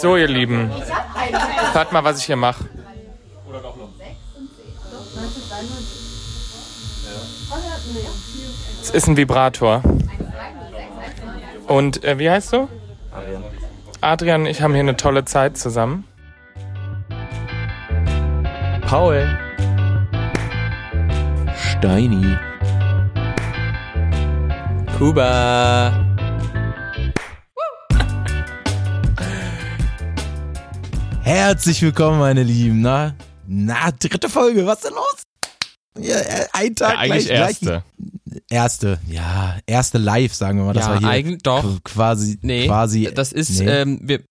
So, ihr Lieben, hört mal, was ich hier mache. Es ist ein Vibrator. Und äh, wie heißt du? Adrian. Adrian und ich haben hier eine tolle Zeit zusammen. Paul. Steini. Kuba. Herzlich willkommen, meine Lieben. Na, na, dritte Folge, was ist denn los? Ja, äh, ein Tag Ja, eigentlich gleich, erste. Gleich, erste, ja, erste Live, sagen wir mal. Das Ja, war hier eigentlich doch. qu- quasi, Nee, quasi. das ist, nee. ähm, wir,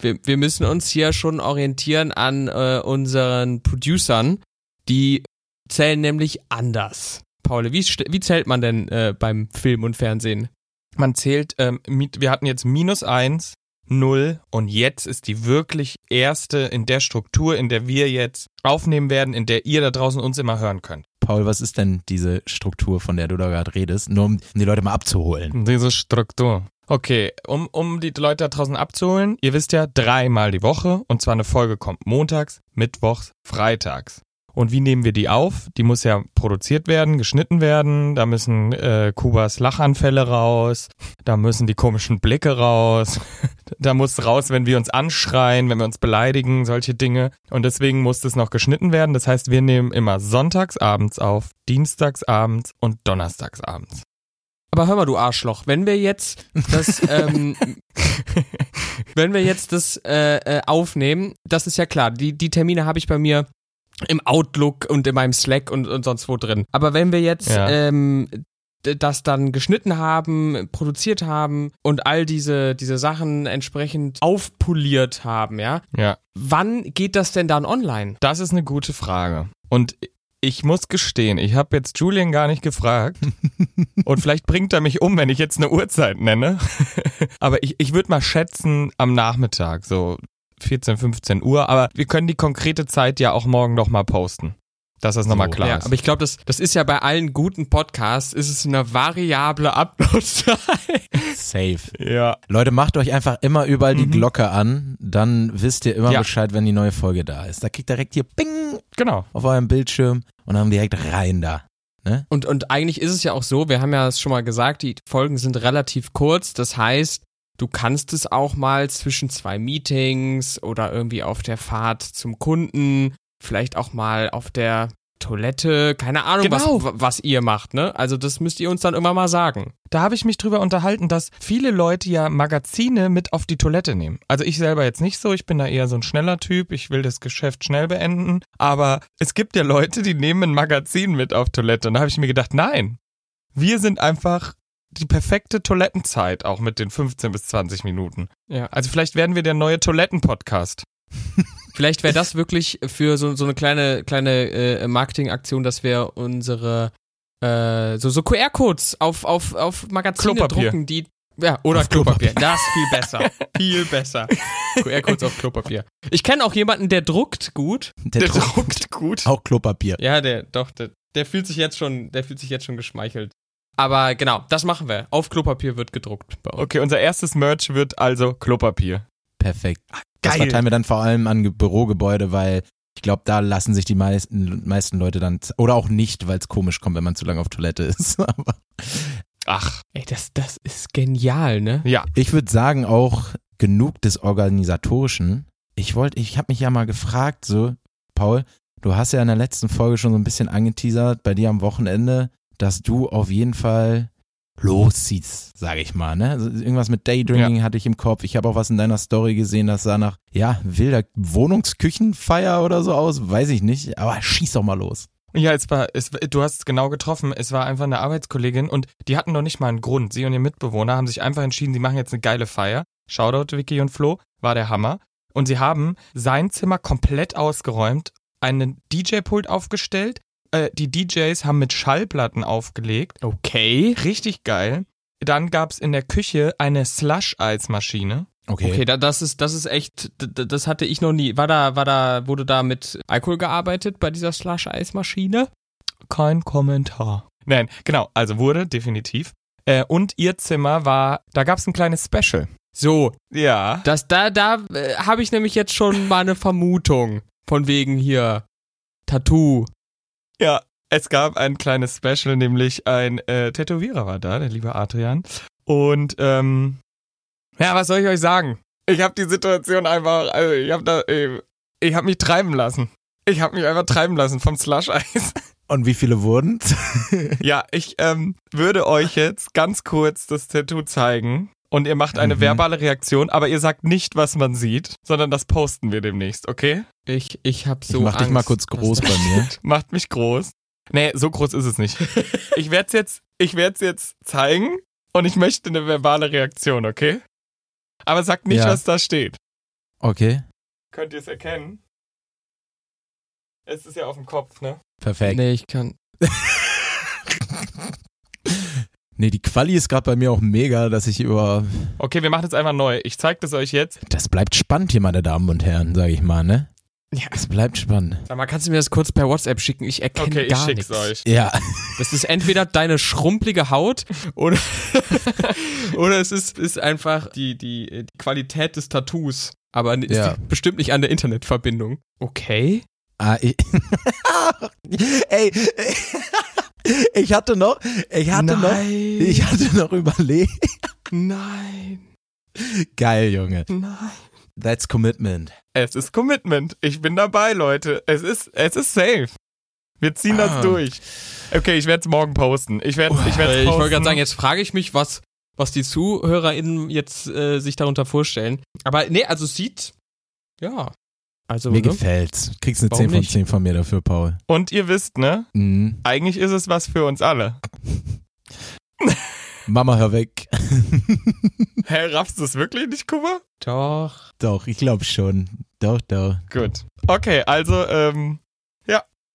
wir, wir müssen uns hier schon orientieren an äh, unseren Producern. Die zählen nämlich anders. Paul, wie, wie zählt man denn äh, beim Film und Fernsehen? Man zählt, ähm, mit- wir hatten jetzt minus eins, null und jetzt ist die wirklich erste in der Struktur, in der wir jetzt aufnehmen werden, in der ihr da draußen uns immer hören könnt. Paul, was ist denn diese Struktur, von der du da gerade redest? Nur um die Leute mal abzuholen. Diese Struktur. Okay, um, um die Leute da draußen abzuholen, ihr wisst ja, dreimal die Woche und zwar eine Folge kommt montags, mittwochs, freitags. Und wie nehmen wir die auf? Die muss ja produziert werden, geschnitten werden, da müssen äh, Kubas Lachanfälle raus, da müssen die komischen Blicke raus, da muss raus, wenn wir uns anschreien, wenn wir uns beleidigen, solche Dinge. Und deswegen muss das noch geschnitten werden. Das heißt, wir nehmen immer sonntags abends auf, dienstags abends und donnerstags abends. Aber hör mal, du Arschloch, wenn wir jetzt das, ähm, wenn wir jetzt das äh, äh, aufnehmen, das ist ja klar, die, die Termine habe ich bei mir im Outlook und in meinem Slack und, und sonst wo drin. Aber wenn wir jetzt Ja. ähm, das dann geschnitten haben, produziert haben und all diese, diese Sachen entsprechend aufpoliert haben, ja, Ja. wann geht das denn dann online? Das ist eine gute Frage. Und ich muss gestehen, ich habe jetzt Julian gar nicht gefragt. Und vielleicht bringt er mich um, wenn ich jetzt eine Uhrzeit nenne. Aber ich, ich würde mal schätzen am Nachmittag, so 14, 15 Uhr. Aber wir können die konkrete Zeit ja auch morgen noch mal posten. Dass das nochmal So, klar ja, ist. aber ich glaube, das, das ist ja bei allen guten Podcasts, ist es eine variable Uploadzeit. Safe. ja. Leute, macht euch einfach immer überall die Mhm. Glocke an, dann wisst ihr immer Ja. Bescheid, wenn die neue Folge da ist. Da kriegt ihr direkt hier Bing Genau. auf eurem Bildschirm und dann direkt rein da. Ne? Und, und eigentlich ist es ja auch so, wir haben ja es schon mal gesagt, die Folgen sind relativ kurz. Das heißt, du kannst es auch mal zwischen zwei Meetings oder irgendwie auf der Fahrt zum Kunden, vielleicht auch mal auf der Toilette, keine Ahnung, Genau. was, was ihr macht, ne? Also das müsst ihr uns dann immer mal sagen. Da habe ich mich drüber unterhalten, dass viele Leute ja Magazine mit auf die Toilette nehmen. Also ich selber jetzt nicht so, ich bin da eher so ein schneller Typ, ich will das Geschäft schnell beenden. Aber es gibt ja Leute, die nehmen ein Magazin mit auf Toilette. Und da habe ich mir gedacht, nein, wir sind einfach die perfekte Toilettenzeit, auch mit den 15 bis 20 Minuten. Ja. Also vielleicht werden wir der neue Toiletten-Podcast. Vielleicht wäre das wirklich für so, so eine kleine, kleine äh, Marketingaktion, dass wir unsere äh, so, so QR-Codes auf, auf, auf Magazine Klopapier. drucken, die. Ja, oder Auf Klopapier. Das ist viel besser. viel besser. QR-Codes auf Klopapier. Ich kenne auch jemanden, der druckt gut. Der, druckt gut. auch Klopapier. Ja, der, doch, der, der fühlt sich jetzt schon, der fühlt sich jetzt schon geschmeichelt. Aber genau, das machen wir. Auf Klopapier wird gedruckt bei uns. Okay, unser erstes Merch wird also Klopapier. Perfekt. Das geil. verteilen wir dann vor allem an Ge- Bürogebäude, weil ich glaube, da lassen sich die meisten, meisten Leute dann, oder auch nicht, weil es komisch kommt, wenn man zu lange auf Toilette ist. Aber Ach, Ey, das, das ist genial, ne? ja. ich würde sagen, auch genug des Organisatorischen. Ich wollte, ich habe mich ja mal gefragt, so, Paul, du hast ja in der letzten Folge schon so ein bisschen angeteasert, bei dir am Wochenende, dass du auf jeden Fall losziehst, sage ich mal. Ne? Also irgendwas mit Daydrinking hatte ich im Kopf. Ich habe auch was in deiner Story gesehen, das sah nach, ja, wilder Wohnungsküchenfeier oder so aus, weiß ich nicht, aber schieß doch mal los. Ja, es war, es, du hast es genau getroffen. Es war einfach eine Arbeitskollegin und die hatten noch nicht mal einen Grund. Sie und ihr Mitbewohner haben sich einfach entschieden, sie machen jetzt eine geile Feier. Shoutout Vicky und Flo, war der Hammer. Und sie haben sein Zimmer komplett ausgeräumt, einen DJ-Pult aufgestellt. Äh, die DJs haben mit Schallplatten aufgelegt. Okay. Richtig geil. Dann gab's in der Küche eine Slush-Eismaschine. Okay. Okay, da, das ist, das ist echt, das hatte ich noch nie. War da, war da, wurde da mit Alkohol gearbeitet bei dieser Slush-Eismaschine? Kein Kommentar. Nein, genau, also wurde definitiv. Äh, und ihr Zimmer war, da gab es ein kleines Special. So, Ja. das da, da äh, habe ich nämlich jetzt schon mal eine Vermutung. Von wegen hier Tattoo. Ja, es gab ein kleines Special, nämlich ein äh, Tätowierer war da, der liebe Adrian. Und ähm, ja, was soll ich euch sagen? Ich habe die Situation einfach, also ich habe da, äh, ich habe mich treiben lassen. Ich habe mich einfach treiben lassen vom Slush-Eis. Und wie viele wurden? ja, ich ähm, würde euch jetzt ganz kurz das Tattoo zeigen. Und ihr macht eine Mhm. verbale Reaktion, aber ihr sagt nicht, was man sieht, sondern das posten wir demnächst, okay? Ich, ich hab so ich mach dich mal Angst, kurz groß bei mir. Macht mich groß. Nee, so groß ist es nicht. Ich werde es jetzt, ich werd's jetzt zeigen und ich möchte eine verbale Reaktion, okay? Aber sagt nicht, Ja. was da steht. Okay, Könnt ihr es erkennen? Es ist ja auf dem Kopf, ne? perfekt. Nee, ich kann. Nee, die Quali ist gerade bei mir auch mega, dass ich über. Okay, wir machen es einfach neu. Ich zeige das euch jetzt. Das bleibt spannend hier, meine Damen und Herren, sage ich mal, ne? Ja. Es bleibt spannend. Sag mal, kannst du mir das kurz per WhatsApp schicken? Ich erkenne Okay, ich gar schick's nichts. euch. Ja, Das ist entweder deine schrumpelige Haut oder, oder es ist, ist einfach die, die, die Qualität des Tattoos. Aber es Ja. liegt bestimmt nicht an der Internetverbindung. Okay. Ah, ich, ey, ich hatte noch, ich hatte noch, Nein. ich hatte noch überlegt. Nein. Geil, Junge. Nein. That's commitment. Es ist Commitment. Ich bin dabei, Leute. Es ist, es ist safe. Wir ziehen Ah. das durch. Okay, ich werde es morgen posten. Ich werde ich werd's Äh, Ich wollte gerade sagen, jetzt frage ich mich, was, was die ZuhörerInnen jetzt äh, sich darunter vorstellen. Aber nee, also sieht, ja. Also, Mir ne? gefällt's. Kriegst eine Warum 10 von nicht? 10 von mir dafür, Paul. Und ihr wisst, ne? Mhm. Eigentlich ist es was für uns alle. Mama, hör weg. Hä, raffst du es wirklich nicht, Kuba? Doch. doch, ich glaube schon. Doch, doch. Gut. Okay, also, ähm,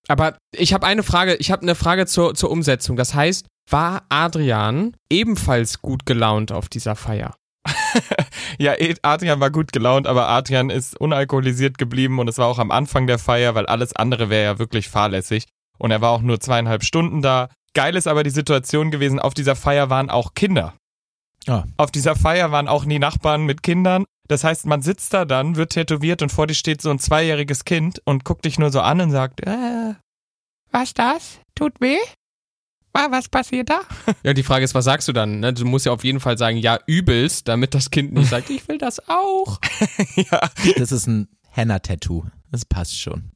Aber ich habe eine Frage, ich habe eine Frage zur, zur Umsetzung. Das heißt, war Adrian ebenfalls gut gelaunt auf dieser Feier? ja, eh, Adrian war gut gelaunt, aber Adrian ist unalkoholisiert geblieben und es war auch am Anfang der Feier, weil alles andere wäre ja wirklich fahrlässig. Und er war auch nur zweieinhalb Stunden da. Geil ist aber die Situation gewesen, auf dieser Feier waren auch Kinder. Ah. Auf dieser Feier waren auch die Nachbarn mit Kindern. Das heißt, man sitzt da dann, wird tätowiert und vor dir steht so ein zweijähriges Kind und guckt dich nur so an und sagt, äh, was das? Tut weh? Was passiert da? Ja, die Frage ist, was sagst du dann? Ne? Du musst ja auf jeden Fall sagen, ja, übelst, damit das Kind nicht sagt, ich will das auch. ja. Das ist ein Henna-Tattoo. Das passt schon.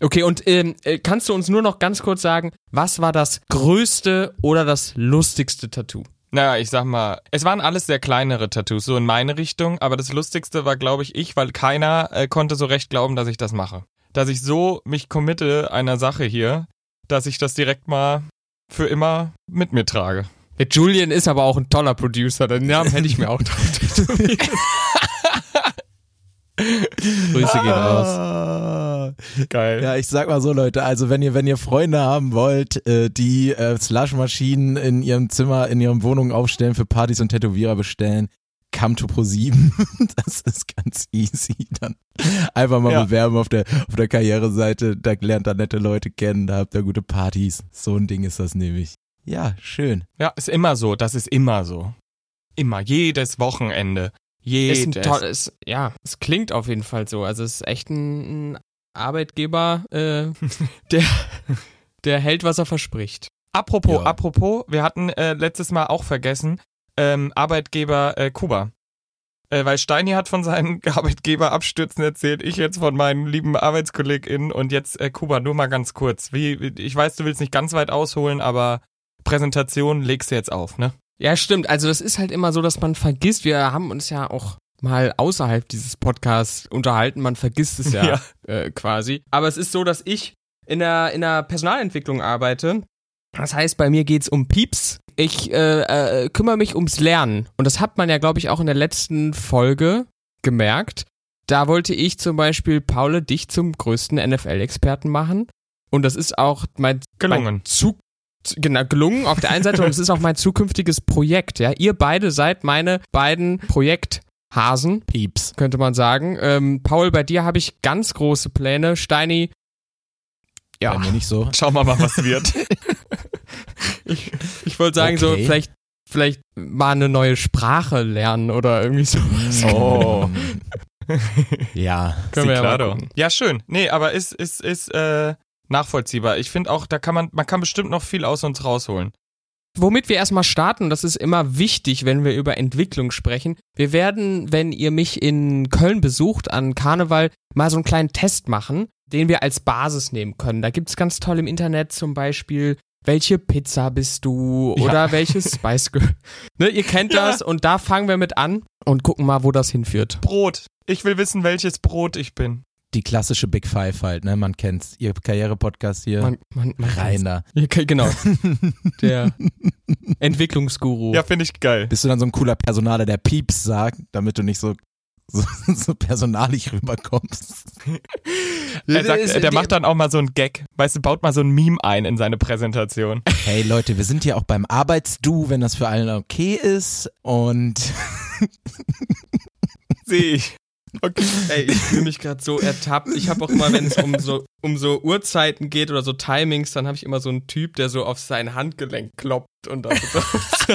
Okay, und ähm, äh, kannst du uns nur noch ganz kurz sagen, was war das größte oder das lustigste Tattoo? Naja, ich sag mal, es waren alles sehr kleinere Tattoos, so in meine Richtung, aber das Lustigste war, glaube ich, ich, weil keiner äh, konnte so recht glauben, dass ich das mache. Dass ich so mich committe einer Sache hier, dass ich das direkt mal für immer mit mir trage. Der Julian ist aber auch ein toller Producer, den Namen hätte ich mir auch drauf tätowiert. Grüße gehen raus. Ah. Geil. Ja, ich sag mal so, Leute, also wenn ihr, wenn ihr Freunde haben wollt, äh, die äh, Slushmaschinen in ihrem Zimmer, in ihren Wohnungen aufstellen, für Partys und Tätowierer bestellen, come to Pro7. Das ist ganz easy. Dann einfach mal Ja. bewerben auf der, auf der Karriereseite, da lernt ihr nette Leute kennen, da habt ihr gute Partys. So ein Ding ist das nämlich. Ja, schön. Ja, ist immer so, das ist immer so. Immer, jedes Wochenende. Ist ein Jedes. tolles, ja, es klingt auf jeden Fall so. Also es ist echt ein, ein Arbeitgeber, äh, der, der hält, was er verspricht. Apropos, Ja. apropos, wir hatten äh, letztes Mal auch vergessen, ähm, Arbeitgeber äh, Kuba. Äh, weil Steini hat von seinen Arbeitgeberabstürzen erzählt, ich jetzt von meinen lieben ArbeitskollegInnen und jetzt äh, Kuba, nur mal ganz kurz. Wie, ich weiß, du willst nicht ganz weit ausholen, aber Präsentation legst du jetzt auf, ne? Ja, stimmt. Also das ist halt immer so, dass man vergisst. Wir haben uns ja auch mal außerhalb dieses Podcasts unterhalten. Man vergisst es ja, Ja. Äh, quasi. Aber es ist so, dass ich in der, in der Personalentwicklung arbeite. Das heißt, bei mir geht's um Pieps. Ich äh, äh, kümmere mich ums Lernen. Und das hat man ja, glaube ich, auch in der letzten Folge gemerkt. Da wollte ich zum Beispiel, Paul, dich zum größten NFL-Experten machen. Und das ist auch mein, Gelungen. mein zu, genau, gelungen auf der einen Seite und es ist auch mein zukünftiges Projekt. Ja, ihr beide seid meine beiden Projekthasen, Pieps. könnte man sagen. Ähm, Paul, bei dir habe ich ganz große Pläne. Steini, ja, Bei mir nicht so. Schauen wir mal, was wird. Ich, ich wollte sagen, so Okay. vielleicht, vielleicht mal eine neue Sprache lernen oder irgendwie so. Oh. Ja. Können wir ja mal. Ja, schön. Nee, aber ist, ist, ist äh, nachvollziehbar. Ich finde auch, da kann man, man kann bestimmt noch viel aus uns rausholen. Womit wir erstmal starten, das ist immer wichtig, wenn wir über Entwicklung sprechen. Wir werden, wenn ihr mich in Köln besucht an Karneval, mal so einen kleinen Test machen, den wir als Basis nehmen können. Da gibt's ganz toll im Internet zum Beispiel, welche Pizza bist du Ja. oder welches Spice Girl. ne, ihr kennt Ja. das und da fangen wir mit an und gucken mal, wo das hinführt. Brot. Ich will wissen, welches Brot ich bin. Die klassische Big Five halt, ne? Man kennt's. Ihr Karriere-Podcast hier. Man, man, man. Ja, okay, genau. Der Entwicklungsguru. Ja, finde ich geil. Bist du dann so ein cooler Personaler, der Pieps sagt, damit du nicht so, so, so personalig rüberkommst? Er sagt, Ist- der macht dann auch mal so einen Gag. Weißt du, baut mal so ein Meme ein in seine Präsentation. Hey Leute, wir sind hier auch beim Arbeitsdu, wenn das für alle okay ist. Und Sehe ich. Okay. Ey, ich fühle mich gerade so ertappt. Ich habe auch immer, wenn es um so, um so Uhrzeiten geht oder so Timings, dann habe ich immer so einen Typ, der so auf sein Handgelenk kloppt und dann so.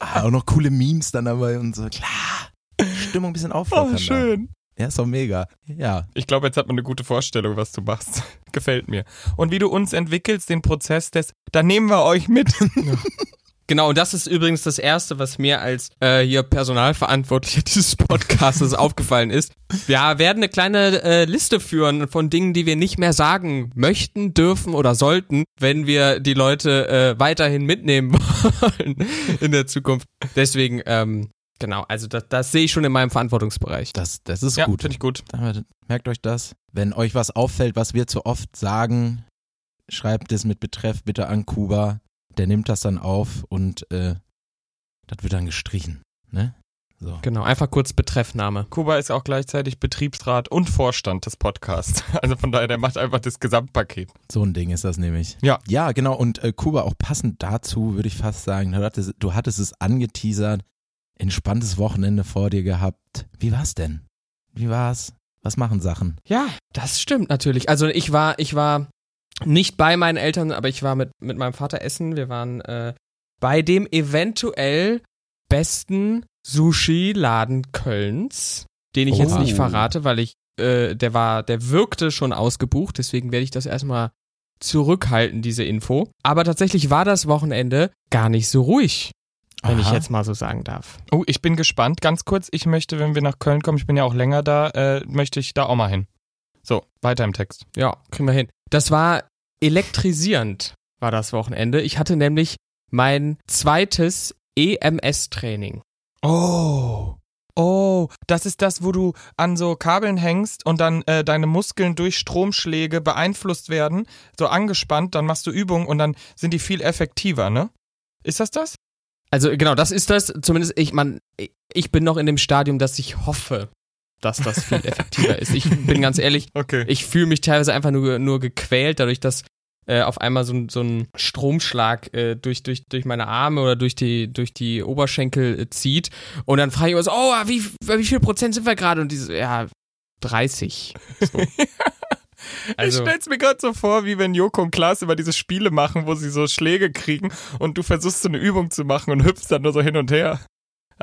ah, auch noch coole Memes dann dabei und so. Klar. Stimmung ein bisschen auflockern. Oh, schön. Ja, ist doch mega. Ja. Ich glaube, jetzt hat man eine gute Vorstellung, was du machst. Gefällt mir. Und wie du uns entwickelst, den Prozess des, da nehmen wir euch mit. Genau, und das ist übrigens das Erste, was mir als äh, hier Personalverantwortlicher dieses Podcasts aufgefallen ist. Wir werden eine kleine äh, Liste führen von Dingen, die wir nicht mehr sagen möchten, dürfen oder sollten, wenn wir die Leute äh, weiterhin mitnehmen wollen in der Zukunft. Deswegen, ähm, genau, also das, das sehe ich schon in meinem Verantwortungsbereich. Das, das ist ja, gut. finde ich gut. Merkt euch das. Wenn euch was auffällt, was wir zu oft sagen, schreibt es mit Betreff bitte an Kuba. Der nimmt das dann auf und äh, das wird dann gestrichen. Ne? So. Genau, einfach kurz Betreffname. Kuba ist auch gleichzeitig Betriebsrat und Vorstand des Podcasts. Also von daher, der macht einfach das Gesamtpaket. So ein Ding ist das nämlich. Ja. Ja, genau. Und äh, Kuba, auch passend dazu, würde ich fast sagen, du hattest, du hattest es angeteasert, entspanntes Wochenende vor dir gehabt. Wie war's denn? Wie war's? Was machen Sachen? Ja, das stimmt natürlich. Also ich war, ich war nicht bei meinen Eltern, aber ich war mit, mit meinem Vater essen. Wir waren äh, bei dem eventuell besten Sushi-Laden Kölns, den ich jetzt Oh. nicht verrate, weil ich, äh, der war, der wirkte schon ausgebucht, deswegen werde ich das erstmal zurückhalten, diese Info. Aber tatsächlich war das Wochenende gar nicht so ruhig, wenn ich Aha. jetzt mal so sagen darf. Oh, ich bin gespannt. Ganz kurz, ich möchte, wenn wir nach Köln kommen, ich bin ja auch länger da, äh, möchte ich da auch mal hin. So, weiter im Text. Ja, kriegen wir hin. Das war elektrisierend, war das Wochenende. Ich hatte nämlich mein zweites EMS-Training. Oh. Oh, das ist das, wo du an so Kabeln hängst und dann äh, deine Muskeln durch Stromschläge beeinflusst werden, so angespannt, dann machst du Übungen und dann sind die viel effektiver, ne? Ist das das? Also genau, das ist das. Zumindest ich, man, ich bin noch in dem Stadium, dass ich hoffe, dass das viel effektiver ist. Ich bin ganz ehrlich, Okay. ich fühle mich teilweise einfach nur, nur gequält, dadurch, dass äh, auf einmal so, ein- so ein Stromschlag äh, durch, durch, durch meine Arme oder durch die, durch die Oberschenkel äh, zieht. Und dann frage ich immer so, oh, wie, wie viel Prozent sind wir gerade? Und diese, ja, 30. So. ich Also, stell's mir gerade so vor, wie wenn Joko und Klaas immer diese Spiele machen, wo sie so Schläge kriegen und du versuchst so eine Übung zu machen und hüpfst dann nur so hin und her.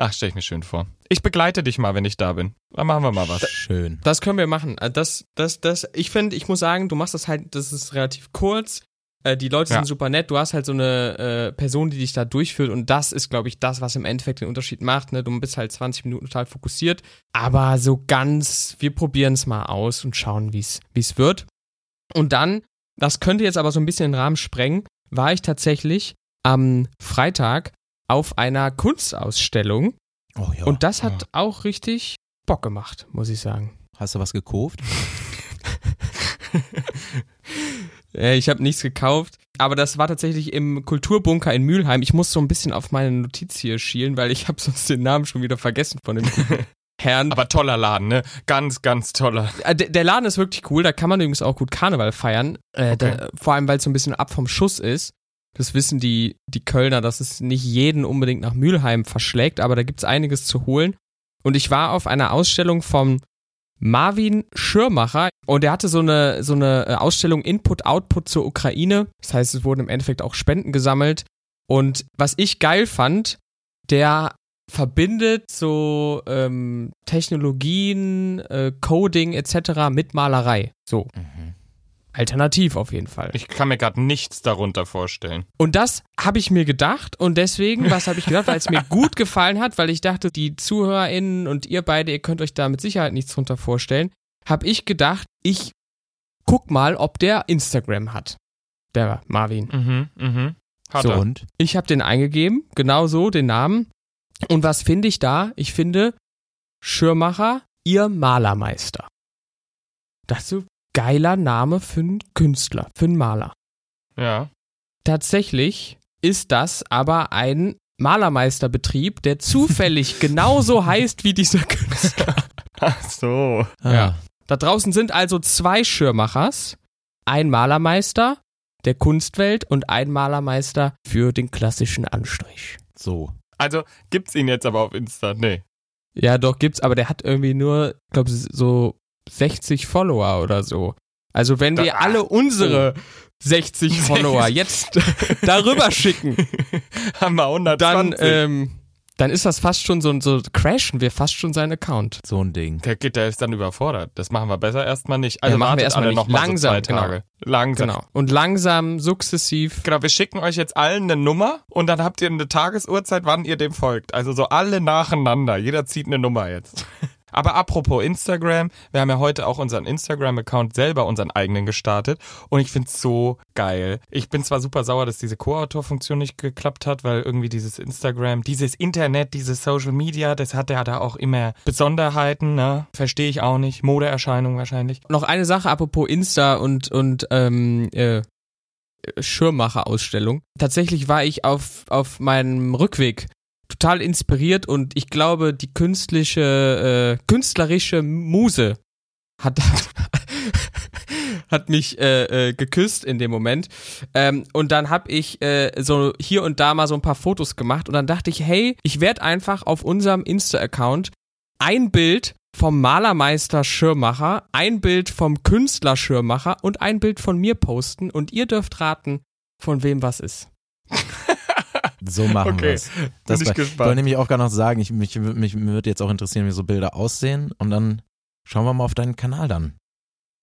Ach, stell ich mir schön vor. Ich begleite dich mal, wenn ich da bin. Dann machen wir mal was. Schön. das können wir machen. Äh, Das, das, das, ich finde, ich muss sagen, du machst das halt, das ist relativ kurz. Äh, Die Leute Ja. sind super nett. Du hast halt so eine äh, Person, die dich da durchführt. Und das ist, glaube ich, das, was im Endeffekt den Unterschied macht. Ne? Du bist halt 20 Minuten total fokussiert. Aber so ganz, wir probieren es mal aus und schauen, wie es wird. Und dann, das könnte jetzt aber so ein bisschen den Rahmen sprengen, war ich tatsächlich am Freitag auf einer Kunstausstellung. Oh ja. Und das hat auch richtig Bock gemacht, muss ich sagen. Hast du was gekauft? Äh, Ich habe nichts gekauft, aber das war tatsächlich im Kulturbunker in Mülheim. Ich muss so ein bisschen auf meine Notiz hier schielen, weil ich habe sonst den Namen schon wieder vergessen von dem Herrn. Aber toller Laden, ne? Ganz, ganz toller. Äh, der, der Laden ist wirklich cool, da kann man übrigens auch gut Karneval feiern. Äh, Okay. da, vor allem, weil es so ein bisschen ab vom Schuss ist. Das wissen die, die Kölner, dass es nicht jeden unbedingt nach Mülheim verschlägt, aber da gibt's einiges zu holen. Und ich war auf einer Ausstellung vom Marvin Schirmacher und er hatte so eine, so eine äh, Ausstellung Input-Output zur Ukraine. Das heißt, es wurden im Endeffekt auch Spenden gesammelt. Und was ich geil fand, der verbindet so ähm, Technologien, äh, Coding etc. mit Malerei. So. Mhm. Alternativ auf jeden Fall. Ich kann mir gerade nichts darunter vorstellen. Und das habe ich mir gedacht und deswegen, was habe ich gedacht, weil es mir gut gefallen hat, weil ich dachte, die ZuhörerInnen und ihr beide, ihr könnt euch da mit Sicherheit nichts drunter vorstellen, habe ich gedacht, ich guck mal, ob der Instagram hat. Der Marvin. Mhm, mhm. Hat So er. und? Ich habe den eingegeben, genau so, den Namen. Und was finde ich da? Ich finde Schirmacher, ihr Malermeister. So geiler Name für einen Künstler, für einen Maler. Ja. Tatsächlich ist das aber ein Malermeisterbetrieb, der zufällig genauso heißt wie dieser Künstler. Ach so. Ah, Ja. Da draußen sind also zwei Schirmachers, ein Malermeister der Kunstwelt und ein Malermeister für den klassischen Anstrich. So. Also gibt's ihn jetzt aber auf Insta? Nee. Ja, doch gibt's, aber der hat irgendwie nur, glaube so 60 Follower oder so. Also wenn Da- wir alle unsere 60 Follower jetzt darüber schicken, Haben wir 120. dann, ähm, dann ist das fast schon so, so crashen wir fast schon seinen Account. So ein Ding. der geht, der ist dann überfordert. Das machen wir besser erstmal nicht. Also Ja, machen wir erstmal noch mal Langsam, so zwei Tage. Langsam. Genau. Und langsam, sukzessiv. Genau, wir schicken euch jetzt allen eine Nummer und dann habt ihr eine Tagesuhrzeit, wann ihr dem folgt. Also so alle nacheinander. Jeder zieht eine Nummer jetzt. Aber apropos Instagram, wir haben ja heute auch unseren Instagram-Account selber, unseren eigenen gestartet und ich find's so geil. Ich bin zwar super sauer, dass diese Co-Autor-Funktion nicht geklappt hat, weil irgendwie dieses Instagram, dieses Internet, dieses Social Media, das hat ja da auch immer Besonderheiten, ne? Verstehe ich auch nicht. Modeerscheinung wahrscheinlich. Noch eine Sache apropos Insta und, und ähm, äh, Schirmmacher-Ausstellung. Tatsächlich war ich auf, auf meinem Rückweg total inspiriert und ich glaube, die künstliche, äh, künstlerische Muse hat, hat mich äh, äh, geküsst in dem Moment. Ähm, und dann habe ich äh, so hier und da mal so ein paar Fotos gemacht und dann dachte ich, hey, ich werde einfach auf unserem Insta-Account ein Bild vom Malermeister Schirmacher, ein Bild vom Künstler Schirmacher und ein Bild von mir posten und ihr dürft raten, von wem was ist. So machen Okay, wir's. Das bin ich gespannt. wollte nämlich auch gar noch sagen, ich, mich, mich würde jetzt auch interessieren, wie so Bilder aussehen und dann schauen wir mal auf deinen Kanal dann.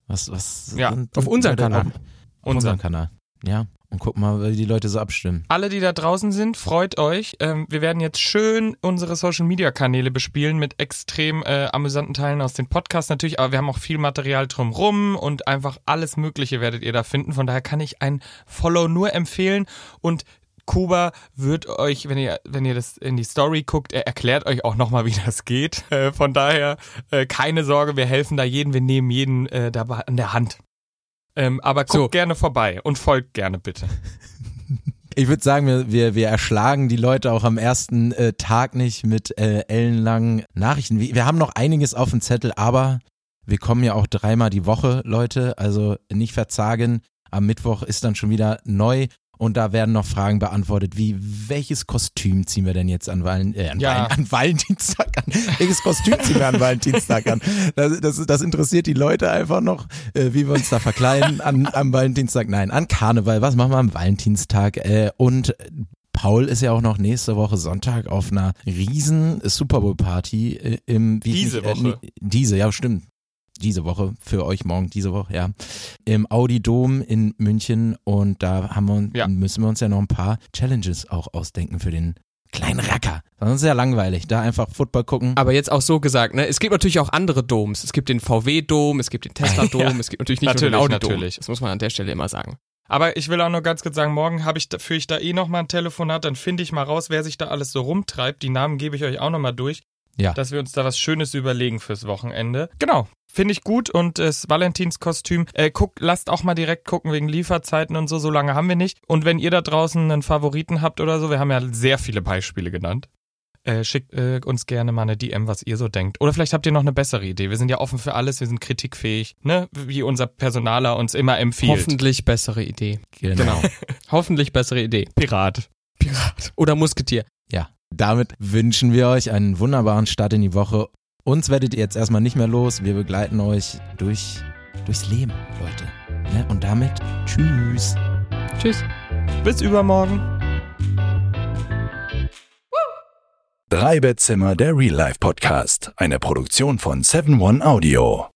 Was, was Ja, sind- auf unseren Kanal. Auf, auf unseren Kanal. Ja. Und guck mal, wie die Leute so abstimmen. Alle, die da draußen sind, freut euch. Ähm, wir werden jetzt schön unsere Social Media Kanäle bespielen mit extrem äh, amüsanten Teilen aus den Podcasts natürlich, aber wir haben auch viel Material drumrum und einfach alles Mögliche werdet ihr da finden. Von daher kann ich ein Follow nur empfehlen und Kuba wird euch, wenn ihr, wenn ihr das in die Story guckt, er erklärt euch auch nochmal, wie das geht. Äh, von daher, äh, keine Sorge, wir helfen da jeden, wir nehmen jeden äh, dabei an der Hand. Ähm, aber guckt So. gerne vorbei und folgt gerne bitte. Ich würde sagen, wir, wir, wir erschlagen die Leute auch am ersten äh, Tag nicht mit äh, ellenlangen Nachrichten. Wir, wir haben noch einiges auf dem Zettel, aber wir kommen ja auch dreimal die Woche, Leute. Also nicht verzagen. Am Mittwoch ist dann schon wieder neu und da werden noch Fragen beantwortet, wie welches Kostüm ziehen wir denn jetzt an, Valen, äh, an, Ja. An Valentinstag an? Welches Kostüm ziehen wir an Valentinstag an? Das, das, das interessiert die Leute einfach noch, äh, wie wir uns da verkleiden an, am Valentinstag. Nein, an Karneval. Was machen wir am Valentinstag? Äh, und Paul ist ja auch noch nächste Woche Sonntag auf einer riesen Super Bowl Party äh, im wie Diese nicht, Woche. nee, diese, ja stimmt. Diese Woche für euch morgen diese Woche, ja. Im Audi Dom in München und da haben wir Ja. müssen wir uns ja noch ein paar Challenges auch ausdenken für den kleinen Racker. Sonst ist ja langweilig, da einfach Football gucken. Aber jetzt auch so gesagt, ne? Es gibt natürlich auch andere Doms. Es gibt den VW-Dom, es gibt den Tesla-Dom, Ja. es gibt natürlich nicht Natürlich, nur den Audi-Dom. natürlich. Das muss man an der Stelle immer sagen. Aber ich will auch nur ganz kurz sagen, morgen habe ich, da- führe ich da eh nochmal ein Telefonat, dann finde ich mal raus, wer sich da alles so rumtreibt. Die Namen gebe ich euch auch nochmal durch, Ja. dass wir uns da was Schönes überlegen fürs Wochenende. Genau. Finde ich gut und das Valentinskostüm, äh, guckt, lasst auch mal direkt gucken wegen Lieferzeiten und so, so lange haben wir nicht. Und wenn ihr da draußen einen Favoriten habt oder so, wir haben ja sehr viele Beispiele genannt, äh, schickt äh, uns gerne mal eine DM, was ihr so denkt. Oder vielleicht habt ihr noch eine bessere Idee. Wir sind ja offen für alles, wir sind kritikfähig, ne? Wie unser Personaler uns immer empfiehlt. Hoffentlich bessere Idee. genau. Hoffentlich bessere Idee. Pirat. Pirat. Oder Musketier. Ja, damit wünschen wir euch einen wunderbaren Start in die Woche uns werdet ihr jetzt erstmal nicht mehr los. Wir begleiten euch durch, durchs Leben, Leute. Ne? Und damit tschüss. Tschüss. Bis übermorgen. Drei Bettzimmer, der Real Life Podcast. Eine Produktion von 7 One Audio.